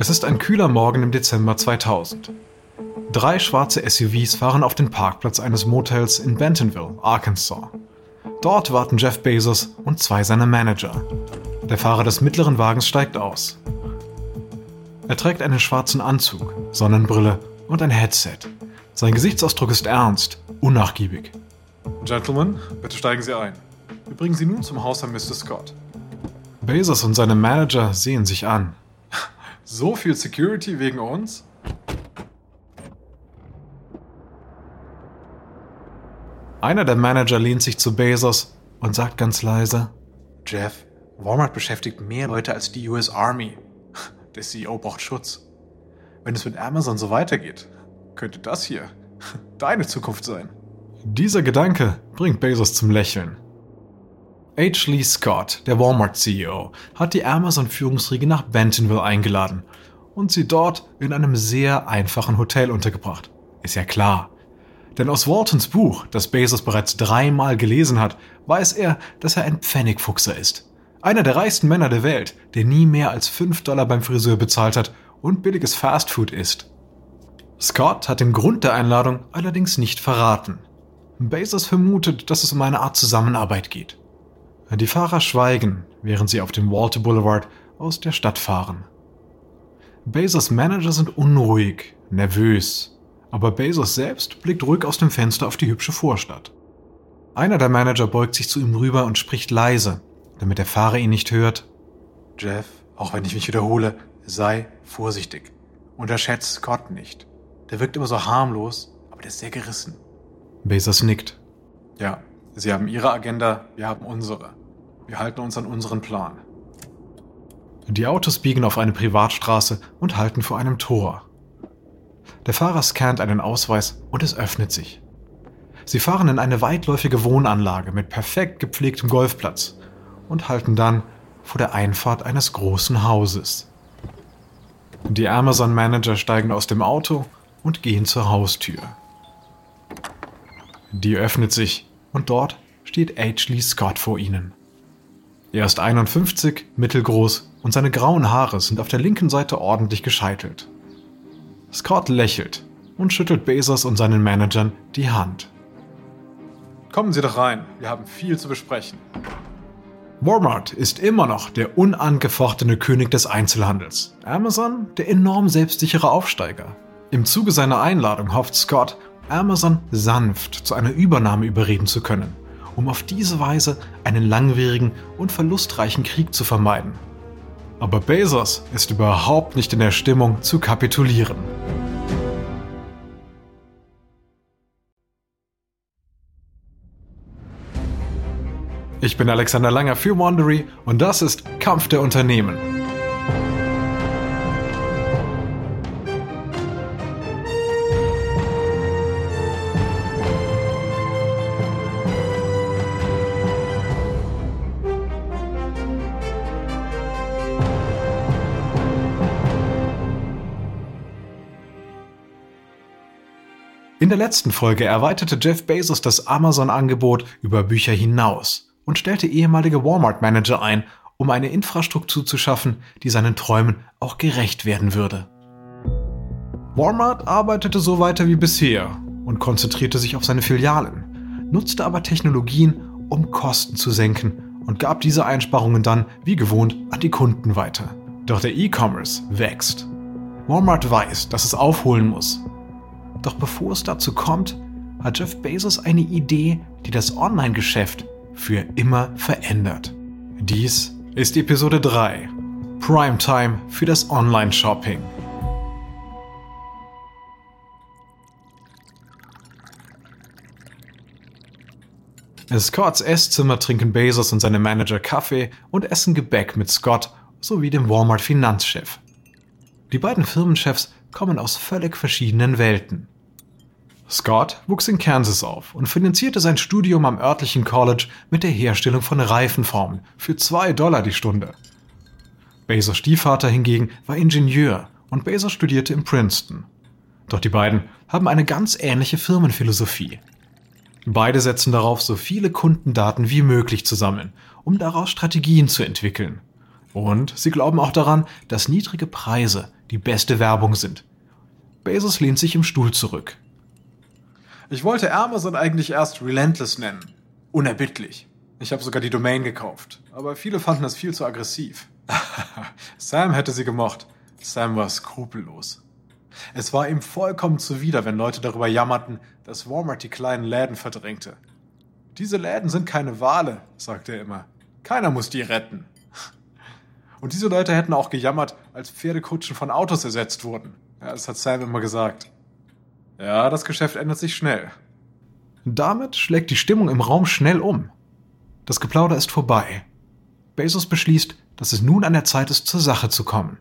Es ist ein kühler Morgen im Dezember 2000. Drei schwarze SUVs fahren auf den Parkplatz eines Motels in Bentonville, Arkansas. Dort warten Jeff Bezos und zwei seiner Manager. Der Fahrer des mittleren Wagens steigt aus. Er trägt einen schwarzen Anzug, Sonnenbrille und ein Headset. Sein Gesichtsausdruck ist ernst, unnachgiebig. Gentlemen, bitte steigen Sie ein. Wir bringen Sie nun zum Haus an Mr. Scott. Bezos und seine Manager sehen sich an. So viel Security wegen uns? Einer der Manager lehnt sich zu Bezos und sagt ganz leise: Jeff, Walmart beschäftigt mehr Leute als die US Army. Der CEO braucht Schutz. Wenn es mit Amazon so weitergeht, könnte das hier deine Zukunft sein. Dieser Gedanke bringt Bezos zum Lächeln. H. Lee Scott, der Walmart-CEO, hat die Amazon-Führungsriege nach Bentonville eingeladen und sie dort in einem sehr einfachen Hotel untergebracht. Ist ja klar. Denn aus Waltons Buch, das Bezos bereits dreimal gelesen hat, weiß er, dass er ein Pfennigfuchser ist. Einer der reichsten Männer der Welt, der nie mehr als 5 Dollar beim Friseur bezahlt hat und billiges Fastfood isst. Scott hat den Grund der Einladung allerdings nicht verraten. Bezos vermutet, dass es um eine Art Zusammenarbeit geht. Die Fahrer schweigen, während sie auf dem Walter Boulevard aus der Stadt fahren. Bezos Manager sind unruhig, nervös, aber Bezos selbst blickt ruhig aus dem Fenster auf die hübsche Vorstadt. Einer der Manager beugt sich zu ihm rüber und spricht leise, damit der Fahrer ihn nicht hört. Jeff, auch wenn ich mich wiederhole, sei vorsichtig. Unterschätzt Scott nicht. Der wirkt immer so harmlos, aber der ist sehr gerissen. Bezos nickt. Ja, Sie haben Ihre Agenda, wir haben unsere. Wir halten uns an unseren Plan. Die Autos biegen auf eine Privatstraße und halten vor einem Tor. Der Fahrer scannt einen Ausweis und es öffnet sich. Sie fahren in eine weitläufige Wohnanlage mit perfekt gepflegtem Golfplatz und halten dann vor der Einfahrt eines großen Hauses. Die Amazon-Manager steigen aus dem Auto und gehen zur Haustür. Die öffnet sich und dort steht H. Lee Scott vor ihnen. Er ist 51, mittelgroß und seine grauen Haare sind auf der linken Seite ordentlich gescheitelt. Scott lächelt und schüttelt Bezos und seinen Managern die Hand. Kommen Sie doch rein, wir haben viel zu besprechen. Walmart ist immer noch der unangefochtene König des Einzelhandels. Amazon der enorm selbstsichere Aufsteiger. Im Zuge seiner Einladung hofft Scott, Amazon sanft zu einer Übernahme überreden zu können, um auf diese Weise einen langwierigen und verlustreichen Krieg zu vermeiden. Aber Bezos ist überhaupt nicht in der Stimmung zu kapitulieren. Ich bin Alexander Langer für Wandery und das ist Kampf der Unternehmen. In der letzten Folge erweiterte Jeff Bezos das Amazon-Angebot über Bücher hinaus und stellte ehemalige Walmart-Manager ein, um eine Infrastruktur zu schaffen, die seinen Träumen auch gerecht werden würde. Walmart arbeitete so weiter wie bisher und konzentrierte sich auf seine Filialen, nutzte aber Technologien, um Kosten zu senken und gab diese Einsparungen dann, wie gewohnt, an die Kunden weiter. Doch der E-Commerce wächst. Walmart weiß, dass es aufholen muss doch bevor es dazu kommt, hat Jeff Bezos eine Idee, die das Online-Geschäft für immer verändert. Dies ist Episode 3. Primetime für das Online-Shopping. In Scotts Esszimmer trinken Bezos und seine Manager Kaffee und essen Gebäck mit Scott sowie dem Walmart-Finanzchef. Die beiden Firmenchefs kommen aus völlig verschiedenen Welten. Scott wuchs in Kansas auf und finanzierte sein Studium am örtlichen College mit der Herstellung von Reifenformen für zwei Dollar die Stunde. Bezos Stiefvater hingegen war Ingenieur und Bezos studierte in Princeton. Doch die beiden haben eine ganz ähnliche Firmenphilosophie. Beide setzen darauf, so viele Kundendaten wie möglich zu sammeln, um daraus Strategien zu entwickeln. Und sie glauben auch daran, dass niedrige Preise die beste Werbung sind. Bezos lehnt sich im Stuhl zurück. Ich wollte Amazon eigentlich erst Relentless nennen. Unerbittlich. Ich habe sogar die Domain gekauft. Aber viele fanden das viel zu aggressiv. Sam hätte sie gemocht. Sam war skrupellos. Es war ihm vollkommen zuwider, wenn Leute darüber jammerten, dass Walmart die kleinen Läden verdrängte. Diese Läden sind keine Wale, sagte er immer. Keiner muss die retten. Und diese Leute hätten auch gejammert, als Pferdekutschen von Autos ersetzt wurden. Ja, das hat Sam immer gesagt. Ja, das Geschäft ändert sich schnell. Damit schlägt die Stimmung im Raum schnell um. Das Geplauder ist vorbei. Bezos beschließt, dass es nun an der Zeit ist, zur Sache zu kommen.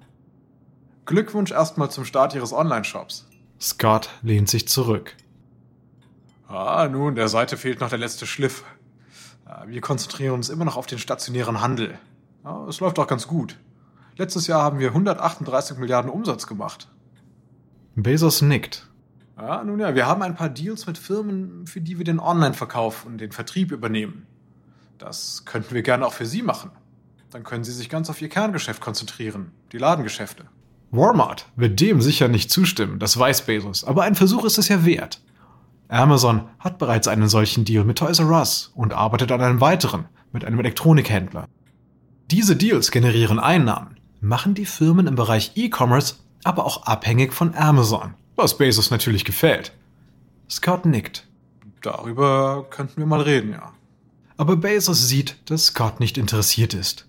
Glückwunsch erstmal zum Start Ihres Online-Shops. Scott lehnt sich zurück. Ah, nun, der Seite fehlt noch der letzte Schliff. Wir konzentrieren uns immer noch auf den stationären Handel. Ja, es läuft auch ganz gut. Letztes Jahr haben wir 138 Milliarden Umsatz gemacht. Bezos nickt. Ja, nun ja, wir haben ein paar Deals mit Firmen, für die wir den Online-Verkauf und den Vertrieb übernehmen. Das könnten wir gerne auch für Sie machen. Dann können Sie sich ganz auf Ihr Kerngeschäft konzentrieren, die Ladengeschäfte. Walmart wird dem sicher nicht zustimmen, das weiß Bezos, aber ein Versuch ist es ja wert. Amazon hat bereits einen solchen Deal mit Toys R Us und arbeitet an einem weiteren mit einem Elektronikhändler. Diese Deals generieren Einnahmen, machen die Firmen im Bereich E-Commerce aber auch abhängig von Amazon, was Bezos natürlich gefällt. Scott nickt. Darüber könnten wir mal reden, ja. Aber Bezos sieht, dass Scott nicht interessiert ist.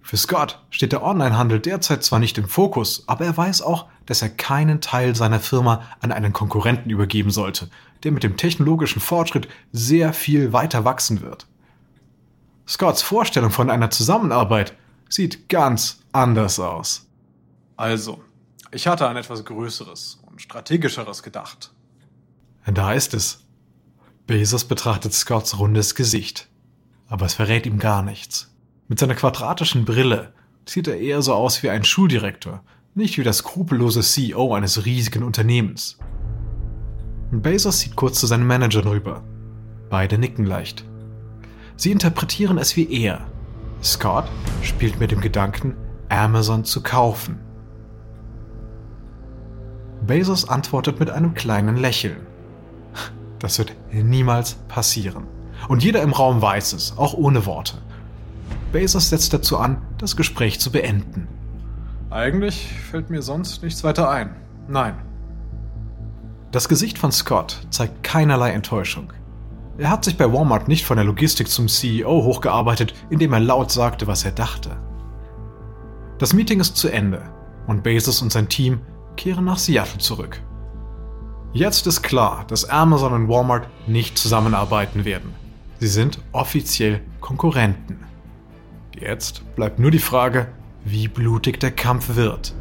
Für Scott steht der Onlinehandel derzeit zwar nicht im Fokus, aber er weiß auch, dass er keinen Teil seiner Firma an einen Konkurrenten übergeben sollte, der mit dem technologischen Fortschritt sehr viel weiter wachsen wird. Scotts Vorstellung von einer Zusammenarbeit sieht ganz anders aus. Also, ich hatte an etwas Größeres und Strategischeres gedacht. Da ist es. Bezos betrachtet Scotts rundes Gesicht. Aber es verrät ihm gar nichts. Mit seiner quadratischen Brille sieht er eher so aus wie ein Schuldirektor, nicht wie der skrupellose CEO eines riesigen Unternehmens. Bezos sieht kurz zu seinen Managern rüber. Beide nicken leicht. Sie interpretieren es wie er. Scott spielt mit dem Gedanken, Amazon zu kaufen. Bezos antwortet mit einem kleinen Lächeln. Das wird niemals passieren. Und jeder im Raum weiß es, auch ohne Worte. Bezos setzt dazu an, das Gespräch zu beenden. Eigentlich fällt mir sonst nichts weiter ein. Nein. Das Gesicht von Scott zeigt keinerlei Enttäuschung. Er hat sich bei Walmart nicht von der Logistik zum CEO hochgearbeitet, indem er laut sagte, was er dachte. Das Meeting ist zu Ende und Bezos und sein Team kehren nach Seattle zurück. Jetzt ist klar, dass Amazon und Walmart nicht zusammenarbeiten werden. Sie sind offiziell Konkurrenten. Jetzt bleibt nur die Frage, wie blutig der Kampf wird.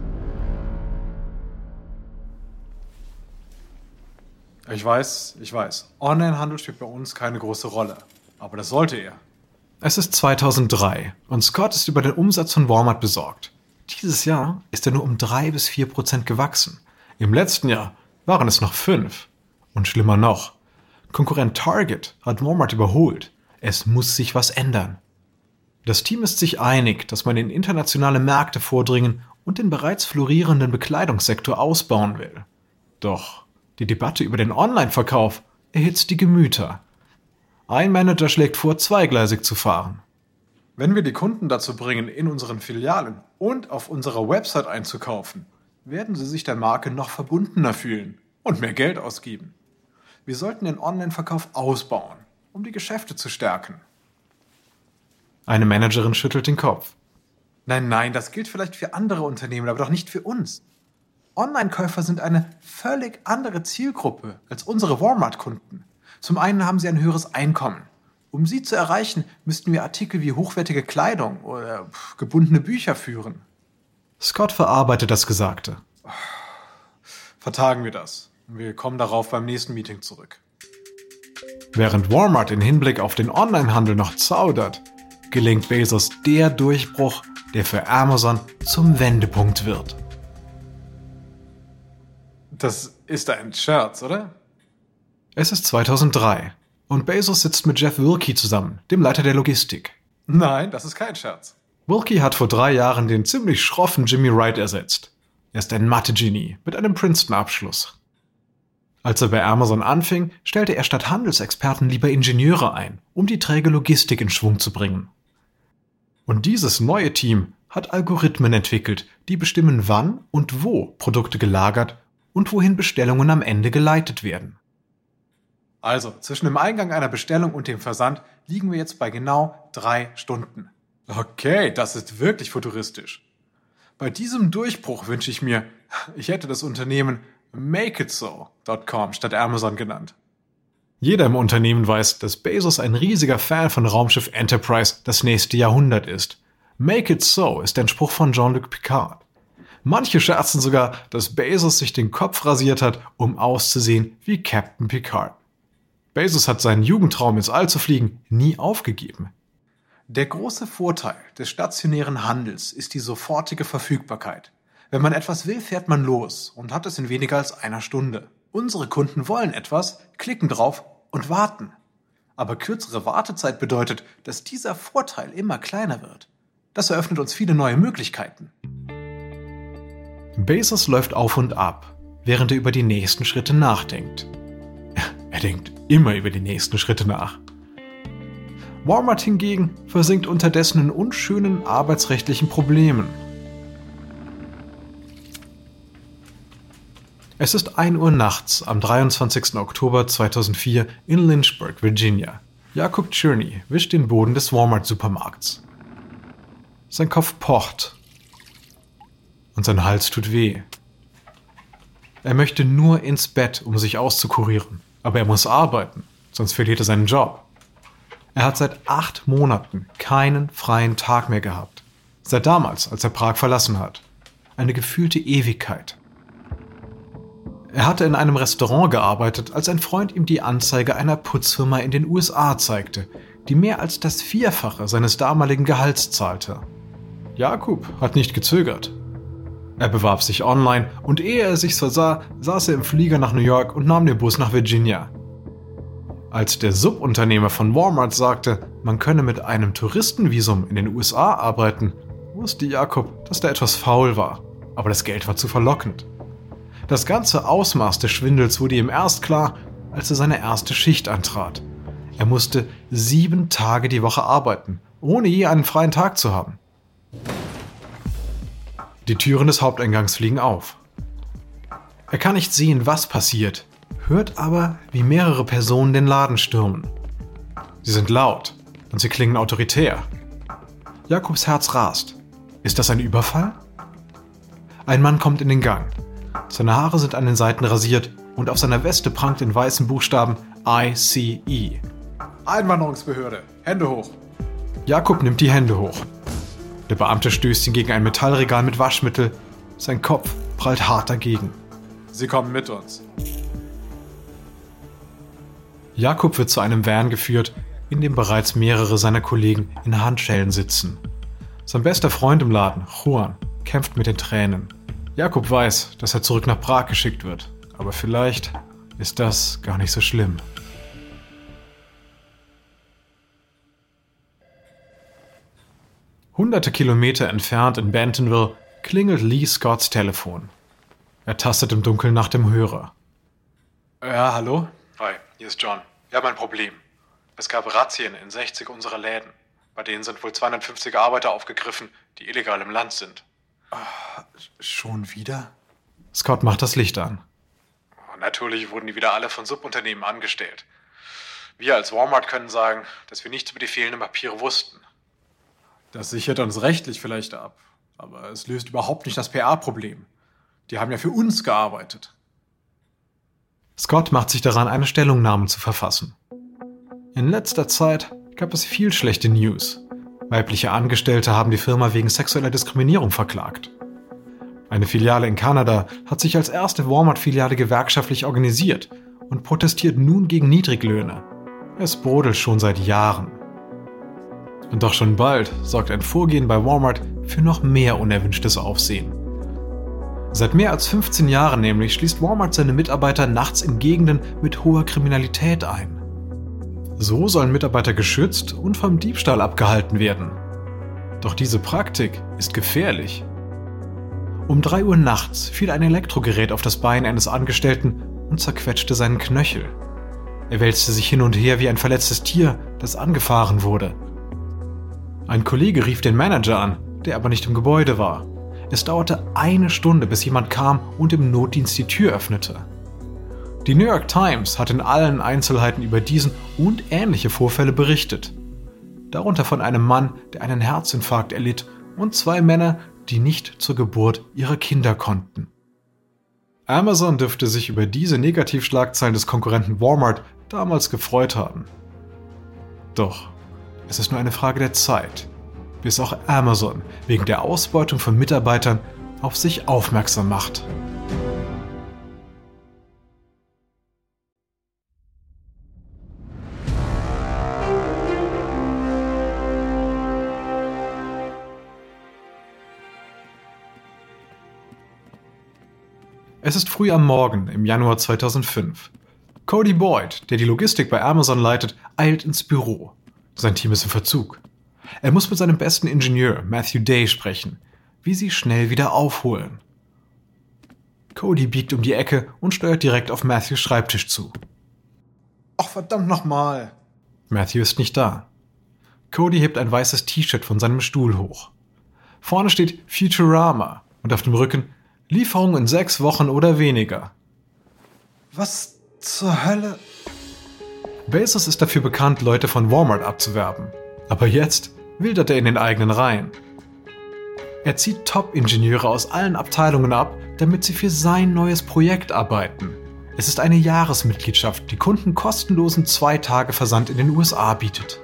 Ich weiß, ich weiß. Onlinehandel spielt bei uns keine große Rolle. Aber das sollte er. Es ist 2003 und Scott ist über den Umsatz von Walmart besorgt. Dieses Jahr ist er nur um drei bis vier Prozent gewachsen. Im letzten Jahr waren es noch fünf. Und schlimmer noch, Konkurrent Target hat Walmart überholt. Es muss sich was ändern. Das Team ist sich einig, dass man in internationale Märkte vordringen und den bereits florierenden Bekleidungssektor ausbauen will. Doch die Debatte über den Online-Verkauf erhitzt die Gemüter. Ein Manager schlägt vor, zweigleisig zu fahren. Wenn wir die Kunden dazu bringen, in unseren Filialen und auf unserer Website einzukaufen, werden sie sich der Marke noch verbundener fühlen und mehr Geld ausgeben. Wir sollten den Online-Verkauf ausbauen, um die Geschäfte zu stärken. Eine Managerin schüttelt den Kopf. Nein, nein, das gilt vielleicht für andere Unternehmen, aber doch nicht für uns. Online-Käufer sind eine völlig andere Zielgruppe als unsere Walmart-Kunden. Zum einen haben sie ein höheres Einkommen. Um sie zu erreichen, müssten wir Artikel wie hochwertige Kleidung oder gebundene Bücher führen. Scott verarbeitet das Gesagte. Vertagen wir das. Wir kommen darauf beim nächsten Meeting zurück. Während Walmart in Hinblick auf den Onlinehandel noch zaudert, gelingt Bezos der Durchbruch, der für Amazon zum Wendepunkt wird. Das ist ein Scherz, oder? Es ist 2003 und Bezos sitzt mit Jeff Wilkie zusammen, dem Leiter der Logistik. Nein, das ist kein Scherz. Wilkie hat vor drei Jahren den ziemlich schroffen Jimmy Wright ersetzt. Er ist ein Mathe-Genie mit einem Princeton-Abschluss. Als er bei Amazon anfing, stellte er statt Handelsexperten lieber Ingenieure ein, um die träge Logistik in Schwung zu bringen. Und dieses neue Team hat Algorithmen entwickelt, die bestimmen, wann und wo Produkte gelagert und wohin Bestellungen am Ende geleitet werden. Also, zwischen dem Eingang einer Bestellung und dem Versand liegen wir jetzt bei genau drei Stunden. Okay, das ist wirklich futuristisch. Bei diesem Durchbruch wünsche ich mir, ich hätte das Unternehmen MakeItSo.com statt Amazon genannt. Jeder im Unternehmen weiß, dass Bezos ein riesiger Fan von Raumschiff Enterprise das nächste Jahrhundert ist. Make it so ist ein Spruch von Jean-Luc Picard. Manche scherzen sogar, dass Bezos sich den Kopf rasiert hat, um auszusehen wie Captain Picard. Bezos hat seinen Jugendtraum ins All zu fliegen nie aufgegeben. Der große Vorteil des stationären Handels ist die sofortige Verfügbarkeit. Wenn man etwas will, fährt man los und hat es in weniger als einer Stunde. Unsere Kunden wollen etwas, klicken drauf und warten. Aber kürzere Wartezeit bedeutet, dass dieser Vorteil immer kleiner wird. Das eröffnet uns viele neue Möglichkeiten. Bezos läuft auf und ab, während er über die nächsten Schritte nachdenkt. Er denkt immer über die nächsten Schritte nach. Walmart hingegen versinkt unterdessen in unschönen arbeitsrechtlichen Problemen. Es ist 1 Uhr nachts am 23. Oktober 2004 in Lynchburg, Virginia. Jakob Cherney wischt den Boden des Walmart-Supermarkts. Sein Kopf pocht und sein Hals tut weh. Er möchte nur ins Bett, um sich auszukurieren, aber er muss arbeiten, sonst verliert er seinen Job. Er hat seit acht Monaten keinen freien Tag mehr gehabt. Seit damals, als er Prag verlassen hat. Eine gefühlte Ewigkeit. Er hatte in einem Restaurant gearbeitet, als ein Freund ihm die Anzeige einer Putzfirma in den USA zeigte, die mehr als das Vierfache seines damaligen Gehalts zahlte. Jakub hat nicht gezögert. Er bewarb sich online und ehe er sich versah, saß er im Flieger nach New York und nahm den Bus nach Virginia. Als der Subunternehmer von Walmart sagte, man könne mit einem Touristenvisum in den USA arbeiten, wusste Jakob, dass da etwas faul war, aber das Geld war zu verlockend. Das ganze Ausmaß des Schwindels wurde ihm erst klar, als er seine erste Schicht antrat. Er musste sieben Tage die Woche arbeiten, ohne je einen freien Tag zu haben. Die Türen des Haupteingangs fliegen auf. Er kann nicht sehen, was passiert, hört aber, wie mehrere Personen den Laden stürmen. Sie sind laut und sie klingen autoritär. Jakobs Herz rast. Ist das ein Überfall? Ein Mann kommt in den Gang. Seine Haare sind an den Seiten rasiert und auf seiner Weste prangt in weißen Buchstaben ICE. Einwanderungsbehörde. Hände hoch. Jakob nimmt die Hände hoch. Der Beamte stößt ihn gegen ein Metallregal mit Waschmittel. Sein Kopf prallt hart dagegen. Sie kommen mit uns. Jakob wird zu einem Van geführt, in dem bereits mehrere seiner Kollegen in Handschellen sitzen. Sein bester Freund im Laden, Juan, kämpft mit den Tränen. Jakob weiß, dass er zurück nach Prag geschickt wird, aber vielleicht ist das gar nicht so schlimm. Hunderte Kilometer entfernt in Bentonville klingelt Lee Scotts Telefon. Er tastet im Dunkeln nach dem Hörer. Ja, hallo? Hi, hier ist John. Wir haben ein Problem. Es gab Razzien in 60 unserer Läden. Bei denen sind wohl 250 Arbeiter aufgegriffen, die illegal im Land sind. Schon wieder? Scott macht das Licht an. Natürlich wurden die wieder alle von Subunternehmen angestellt. Wir als Walmart können sagen, dass wir nichts über die fehlenden Papiere wussten. Das sichert uns rechtlich vielleicht ab, aber es löst überhaupt nicht das PA-Problem. Die haben ja für uns gearbeitet. Scott macht sich daran, eine Stellungnahme zu verfassen. In letzter Zeit gab es viel schlechte News. Weibliche Angestellte haben die Firma wegen sexueller Diskriminierung verklagt. Eine Filiale in Kanada hat sich als erste Walmart-Filiale gewerkschaftlich organisiert und protestiert nun gegen Niedriglöhne. Es brodelt schon seit Jahren. Und doch schon bald sorgt ein Vorgehen bei Walmart für noch mehr unerwünschtes Aufsehen. Seit mehr als 15 Jahren nämlich schließt Walmart seine Mitarbeiter nachts in Gegenden mit hoher Kriminalität ein. So sollen Mitarbeiter geschützt und vom Diebstahl abgehalten werden. Doch diese Praktik ist gefährlich. Um 3 Uhr nachts fiel ein Elektrogerät auf das Bein eines Angestellten und zerquetschte seinen Knöchel. Er wälzte sich hin und her wie ein verletztes Tier, das angefahren wurde. Ein Kollege rief den Manager an, der aber nicht im Gebäude war. Es dauerte eine Stunde, bis jemand kam und im Notdienst die Tür öffnete. Die New York Times hat in allen Einzelheiten über diesen und ähnliche Vorfälle berichtet. Darunter von einem Mann, der einen Herzinfarkt erlitt, und zwei Männer, die nicht zur Geburt ihrer Kinder konnten. Amazon dürfte sich über diese Negativschlagzeilen des Konkurrenten Walmart damals gefreut haben. Doch es ist nur eine Frage der Zeit, bis auch Amazon wegen der Ausbeutung von Mitarbeitern auf sich aufmerksam macht. Es ist früh am Morgen im Januar 2005. Cody Boyd, der die Logistik bei Amazon leitet, eilt ins Büro. Sein Team ist im Verzug. Er muss mit seinem besten Ingenieur, Matthew Day, sprechen, wie sie schnell wieder aufholen. Cody biegt um die Ecke und steuert direkt auf Matthews Schreibtisch zu. Ach verdammt nochmal. Matthew ist nicht da. Cody hebt ein weißes T-Shirt von seinem Stuhl hoch. Vorne steht Futurama und auf dem Rücken Lieferung in sechs Wochen oder weniger. Was zur Hölle? Bezos ist dafür bekannt, Leute von Walmart abzuwerben. Aber jetzt wildert er in den eigenen Reihen. Er zieht Top-Ingenieure aus allen Abteilungen ab, damit sie für sein neues Projekt arbeiten. Es ist eine Jahresmitgliedschaft, die Kunden kostenlosen zwei Tage Versand in den USA bietet.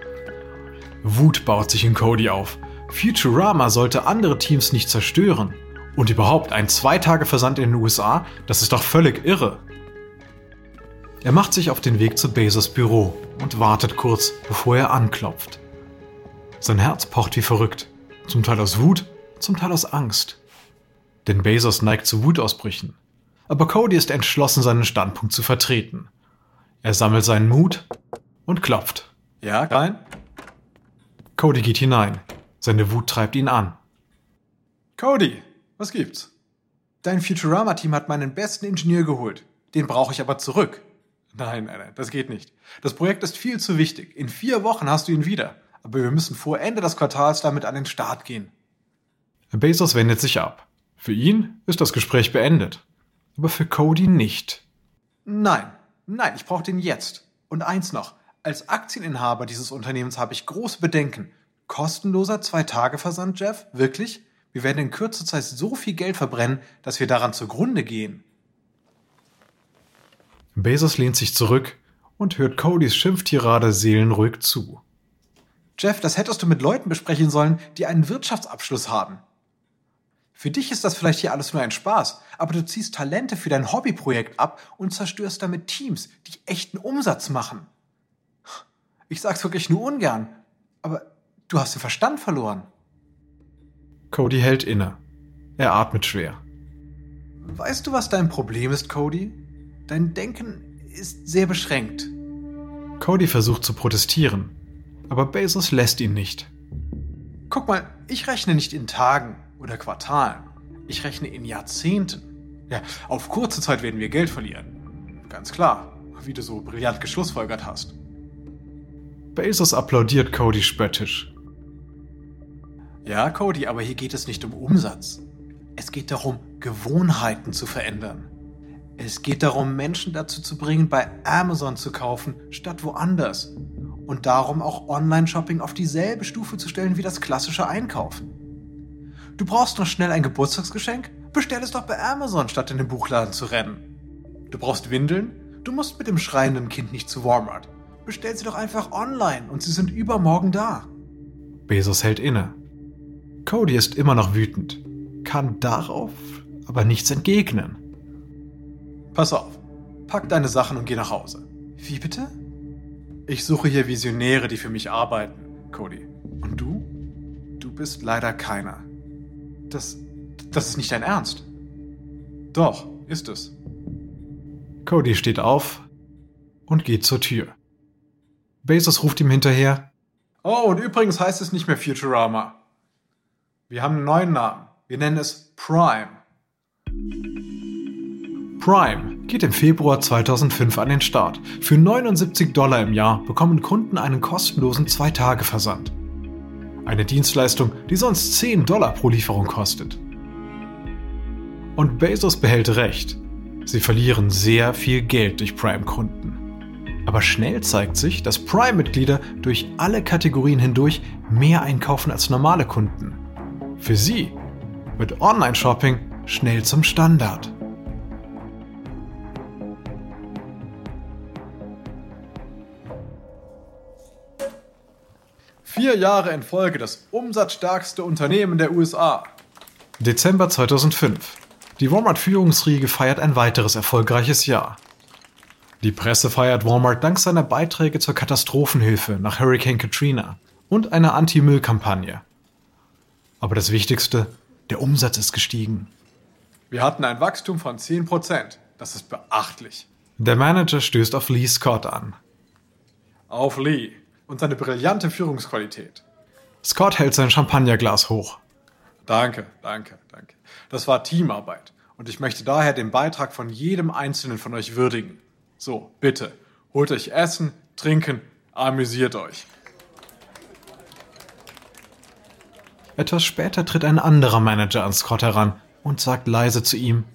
Wut baut sich in Cody auf. Futurama sollte andere Teams nicht zerstören. Und überhaupt, ein Zwei-Tage-Versand in den USA, das ist doch völlig irre. Er macht sich auf den Weg zu Bezos Büro und wartet kurz, bevor er anklopft. Sein Herz pocht wie verrückt, zum Teil aus Wut, zum Teil aus Angst. Denn Bezos neigt zu Wutausbrüchen. Aber Cody ist entschlossen, seinen Standpunkt zu vertreten. Er sammelt seinen Mut und klopft. Ja, rein? Cody geht hinein. Seine Wut treibt ihn an. Cody, was gibt's? Dein Futurama-Team hat meinen besten Ingenieur geholt. Den brauche ich aber zurück. Nein, nein, nein, das geht nicht. Das Projekt ist viel zu wichtig. In vier Wochen hast du ihn wieder. Aber wir müssen vor Ende des Quartals damit an den Start gehen. Bezos wendet sich ab. Für ihn ist das Gespräch beendet. Aber für Cody nicht. Nein, nein, ich brauche den jetzt. Und eins noch. Als Aktieninhaber dieses Unternehmens habe ich große Bedenken. Kostenloser Zwei-Tage-Versand, Jeff? Wirklich? Wir werden in kurzer Zeit so viel Geld verbrennen, dass wir daran zugrunde gehen. Bezos lehnt sich zurück und hört Codys Schimpftirade seelenruhig zu. Jeff, das hättest du mit Leuten besprechen sollen, die einen Wirtschaftsabschluss haben. Für dich ist das vielleicht hier alles nur ein Spaß, aber du ziehst Talente für dein Hobbyprojekt ab und zerstörst damit Teams, die echten Umsatz machen. Ich sag's wirklich nur ungern, aber du hast den Verstand verloren. Cody hält inne. Er atmet schwer. Weißt du, was dein Problem ist, Cody? Dein Denken ist sehr beschränkt. Cody versucht zu protestieren, aber Bezos lässt ihn nicht. Guck mal, ich rechne nicht in Tagen oder Quartalen. Ich rechne in Jahrzehnten. Ja, auf kurze Zeit werden wir Geld verlieren. Ganz klar, wie du so brillant geschlussfolgert hast. Bezos applaudiert Cody spöttisch. Ja, Cody, aber hier geht es nicht um Umsatz. Es geht darum, Gewohnheiten zu verändern. Es geht darum, Menschen dazu zu bringen, bei Amazon zu kaufen, statt woanders. Und darum auch Online-Shopping auf dieselbe Stufe zu stellen wie das klassische Einkaufen. Du brauchst noch schnell ein Geburtstagsgeschenk? Bestell es doch bei Amazon, statt in den Buchladen zu rennen. Du brauchst Windeln? Du musst mit dem schreienden Kind nicht zu Walmart. Bestell sie doch einfach online und sie sind übermorgen da. Bezos hält inne. Cody ist immer noch wütend, kann darauf aber nichts entgegnen. Pass auf, pack deine Sachen und geh nach Hause. Wie bitte? Ich suche hier Visionäre, die für mich arbeiten, Cody. Und du? Du bist leider keiner. Das, das ist nicht dein Ernst. Doch, ist es. Cody steht auf und geht zur Tür. Bezos ruft ihm hinterher. Oh, und übrigens heißt es nicht mehr Futurama. Wir haben einen neuen Namen. Wir nennen es Prime. Prime geht im Februar 2005 an den Start. Für 79 Dollar im Jahr bekommen Kunden einen kostenlosen 2-Tage-Versand. Eine Dienstleistung, die sonst 10 Dollar pro Lieferung kostet. Und Bezos behält recht. Sie verlieren sehr viel Geld durch Prime-Kunden. Aber schnell zeigt sich, dass Prime-Mitglieder durch alle Kategorien hindurch mehr einkaufen als normale Kunden. Für sie wird Online-Shopping schnell zum Standard. Vier Jahre in Folge das umsatzstärkste Unternehmen der USA. Dezember 2005. Die Walmart-Führungsriege feiert ein weiteres erfolgreiches Jahr. Die Presse feiert Walmart dank seiner Beiträge zur Katastrophenhilfe nach Hurricane Katrina und einer Anti-Müll-Kampagne. Aber das Wichtigste, der Umsatz ist gestiegen. Wir hatten ein Wachstum von 10%. Das ist beachtlich. Der Manager stößt auf Lee Scott an. Auf Lee und seine brillante Führungsqualität. Scott hält sein Champagnerglas hoch. Danke, danke, danke. Das war Teamarbeit. Und ich möchte daher den Beitrag von jedem Einzelnen von euch würdigen. So, bitte, holt euch Essen, Trinken, amüsiert euch. Etwas später tritt ein anderer Manager an Scott heran und sagt leise zu ihm,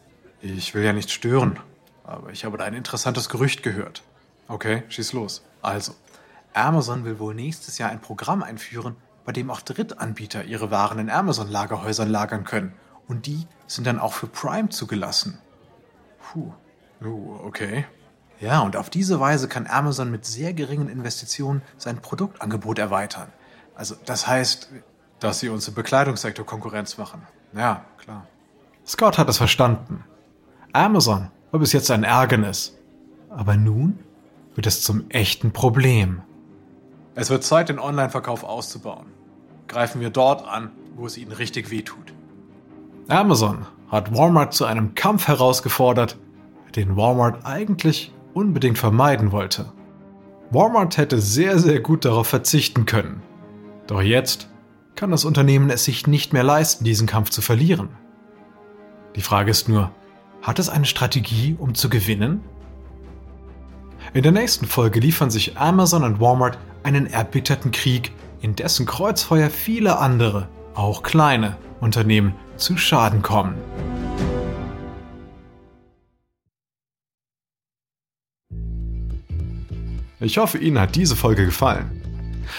Ich will ja nicht stören, aber ich habe da ein interessantes Gerücht gehört. Okay, schieß los. Also, Amazon will wohl nächstes Jahr ein Programm einführen, bei dem auch Drittanbieter ihre Waren in Amazon-Lagerhäusern lagern können. Und die sind dann auch für Prime zugelassen. Puh. Uh, okay. Ja, und auf diese Weise kann Amazon mit sehr geringen Investitionen sein Produktangebot erweitern. Also, das heißt, dass sie uns im Bekleidungssektor Konkurrenz machen. Ja, klar. Scott hat es verstanden. Amazon war bis jetzt ein Ärgernis. Aber nun wird es zum echten Problem. Es wird Zeit, den Online-Verkauf auszubauen. Greifen wir dort an, wo es ihnen richtig wehtut. Amazon hat Walmart zu einem Kampf herausgefordert, den Walmart eigentlich unbedingt vermeiden wollte. Walmart hätte sehr, sehr gut darauf verzichten können. Doch jetzt kann das Unternehmen es sich nicht mehr leisten, diesen Kampf zu verlieren. Die Frage ist nur, hat es eine Strategie, um zu gewinnen? In der nächsten Folge liefern sich Amazon und Walmart einen erbitterten Krieg, in dessen Kreuzfeuer viele andere, auch kleine Unternehmen zu Schaden kommen. Ich hoffe, Ihnen hat diese Folge gefallen.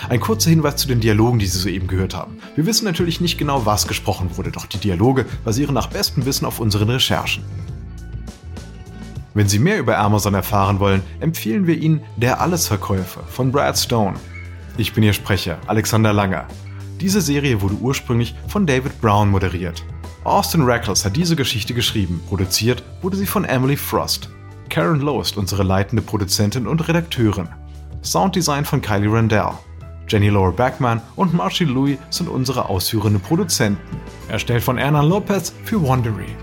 Ein kurzer Hinweis zu den Dialogen, die Sie soeben gehört haben. Wir wissen natürlich nicht genau, was gesprochen wurde, doch die Dialoge basieren nach bestem Wissen auf unseren Recherchen. Wenn Sie mehr über Amazon erfahren wollen, empfehlen wir Ihnen Der Allesverkäufer von Brad Stone. Ich bin Ihr Sprecher, Alexander Langer. Diese Serie wurde ursprünglich von David Brown moderiert. Austin Reckles hat diese Geschichte geschrieben, produziert wurde sie von Emily Frost. Karen Lowe ist unsere leitende Produzentin und Redakteurin. Sounddesign von Kylie Randell. Jenny Laura Backman und Marcy Louis sind unsere ausführenden Produzenten. Erstellt von Erna Lopez für Wondery.